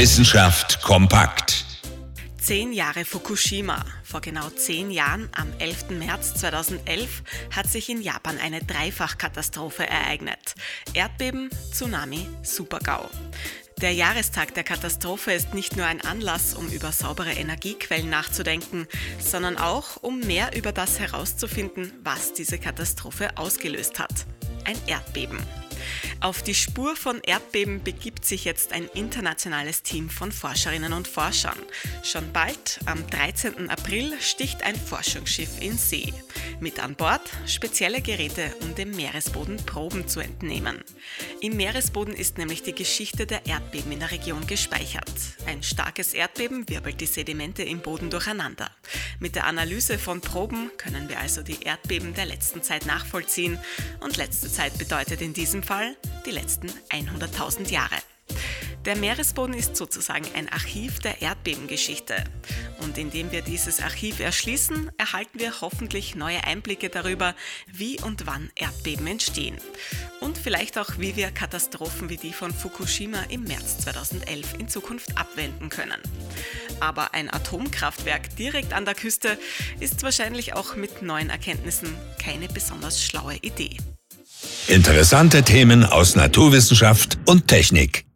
Wissenschaft kompakt. Zehn Jahre Fukushima. Vor genau zehn Jahren, am 11. März 2011, hat sich in Japan eine Dreifachkatastrophe ereignet. Erdbeben, Tsunami, Supergau. Der Jahrestag der Katastrophe ist nicht nur ein Anlass, um über saubere Energiequellen nachzudenken, sondern auch, um mehr über das herauszufinden, was diese Katastrophe ausgelöst hat. Ein Erdbeben. Auf die Spur von Erdbeben begibt sich jetzt ein internationales Team von Forscherinnen und Forschern. Schon bald, am 13. April, sticht ein Forschungsschiff in See. Mit an Bord spezielle Geräte, um dem Meeresboden Proben zu entnehmen. Im Meeresboden ist nämlich die Geschichte der Erdbeben in der Region gespeichert. Ein starkes Erdbeben wirbelt die Sedimente im Boden durcheinander. Mit der Analyse von Proben können wir also die Erdbeben der letzten Zeit nachvollziehen. Und letzte Zeit bedeutet in diesem Fall die letzten 100.000 Jahre. Der Meeresboden ist sozusagen ein Archiv der Erdbebengeschichte. Und indem wir dieses Archiv erschließen, erhalten wir hoffentlich neue Einblicke darüber, wie und wann Erdbeben entstehen. Und vielleicht auch, wie wir Katastrophen wie die von Fukushima im März 2011 in Zukunft abwenden können. Aber ein Atomkraftwerk direkt an der Küste ist wahrscheinlich auch mit neuen Erkenntnissen keine besonders schlaue Idee. Interessante Themen aus Naturwissenschaft und Technik.